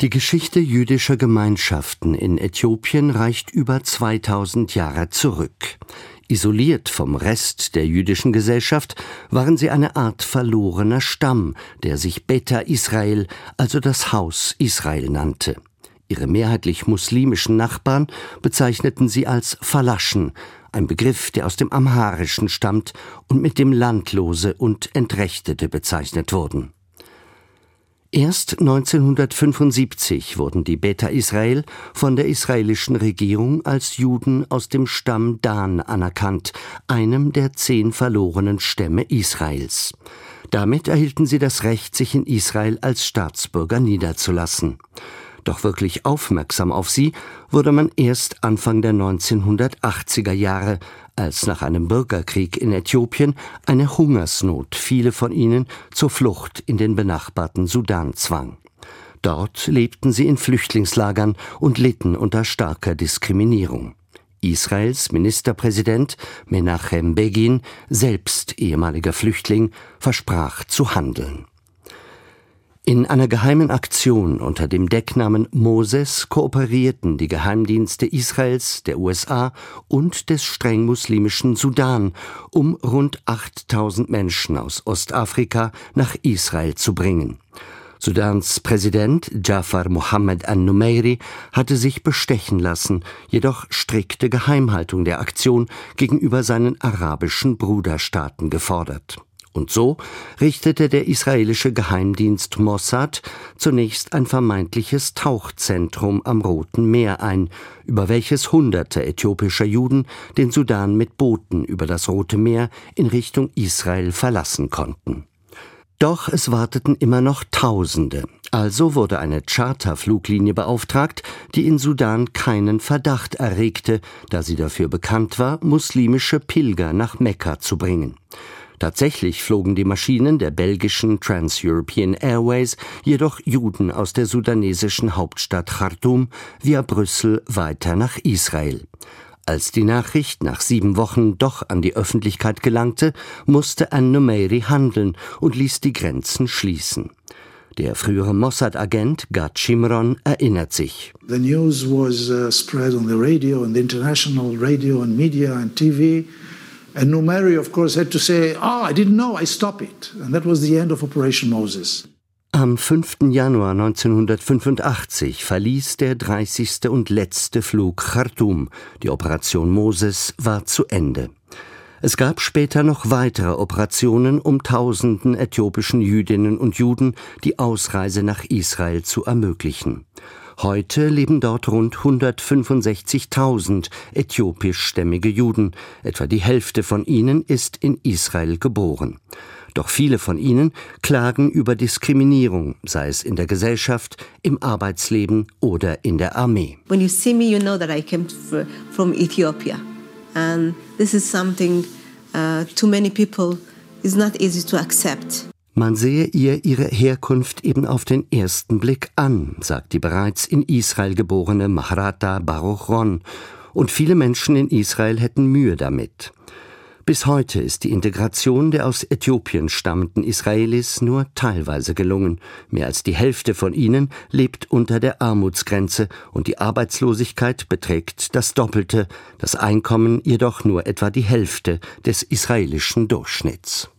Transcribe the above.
Die Geschichte jüdischer Gemeinschaften in Äthiopien reicht über 2000 Jahre zurück. Isoliert vom Rest der jüdischen Gesellschaft waren sie eine Art verlorener Stamm, der sich Beta Israel, also das Haus Israel nannte. Ihre mehrheitlich muslimischen Nachbarn bezeichneten sie als Falaschen, ein Begriff, der aus dem Amharischen stammt und mit dem Landlose und Entrechtete bezeichnet wurden. Erst 1975 wurden die Beta Israel von der israelischen Regierung als Juden aus dem Stamm Dan anerkannt, einem der zehn verlorenen Stämme Israels. Damit erhielten sie das Recht, sich in Israel als Staatsbürger niederzulassen. Doch wirklich aufmerksam auf sie wurde man erst Anfang der 1980er Jahre, als nach einem Bürgerkrieg in Äthiopien eine Hungersnot viele von ihnen zur Flucht in den benachbarten Sudan zwang. Dort lebten sie in Flüchtlingslagern und litten unter starker Diskriminierung. Israels Ministerpräsident Menachem Begin, selbst ehemaliger Flüchtling, versprach zu handeln. In einer geheimen Aktion unter dem Decknamen Moses kooperierten die Geheimdienste Israels, der USA und des streng muslimischen Sudan, um rund 8000 Menschen aus Ostafrika nach Israel zu bringen. Sudans Präsident Jafar Mohammed an-Numeiri hatte sich bestechen lassen, jedoch strikte Geheimhaltung der Aktion gegenüber seinen arabischen Bruderstaaten gefordert. Und so richtete der israelische Geheimdienst Mossad zunächst ein vermeintliches Tauchzentrum am Roten Meer ein, über welches Hunderte äthiopischer Juden den Sudan mit Booten über das Rote Meer in Richtung Israel verlassen konnten. Doch es warteten immer noch Tausende. Also wurde eine Charterfluglinie beauftragt, die in Sudan keinen Verdacht erregte, da sie dafür bekannt war, muslimische Pilger nach Mekka zu bringen. Tatsächlich flogen die Maschinen der belgischen Trans-European Airways jedoch Juden aus der sudanesischen Hauptstadt Khartoum via Brüssel weiter nach Israel. Als die Nachricht nach sieben Wochen doch an die Öffentlichkeit gelangte, musste An-Numeiri handeln und ließ die Grenzen schließen. Der frühere Mossad-Agent Gad Shimron erinnert sich. The news was uh, spread on the radio and the international radio and media and TV. And Numeri, of course, had to say, oh, I didn't know, I stop it. And that was the end of Operation Moses. Am 5. Januar 1985 verließ der 30. und letzte Flug Khartoum. Die Operation Moses war zu Ende. Es gab später noch weitere Operationen, um tausenden äthiopischen Jüdinnen und Juden die Ausreise nach Israel zu ermöglichen. Heute leben dort rund 165.000 äthiopischstämmige Juden. Etwa die Hälfte von ihnen ist in Israel geboren. Doch viele von ihnen klagen über Diskriminierung, sei es in der Gesellschaft, im Arbeitsleben oder in der Armee. When you see me, you know that I came from Ethiopia. And this is something uh, to many people is not easy to accept. Man sehe ihr ihre Herkunft eben auf den ersten Blick an, sagt die bereits in Israel geborene Maharata Baruch Ron, und viele Menschen in Israel hätten Mühe damit. Bis heute ist die Integration der aus Äthiopien stammenden Israelis nur teilweise gelungen. Mehr als die Hälfte von ihnen lebt unter der Armutsgrenze und die Arbeitslosigkeit beträgt das Doppelte, das Einkommen jedoch nur etwa die Hälfte des israelischen Durchschnitts.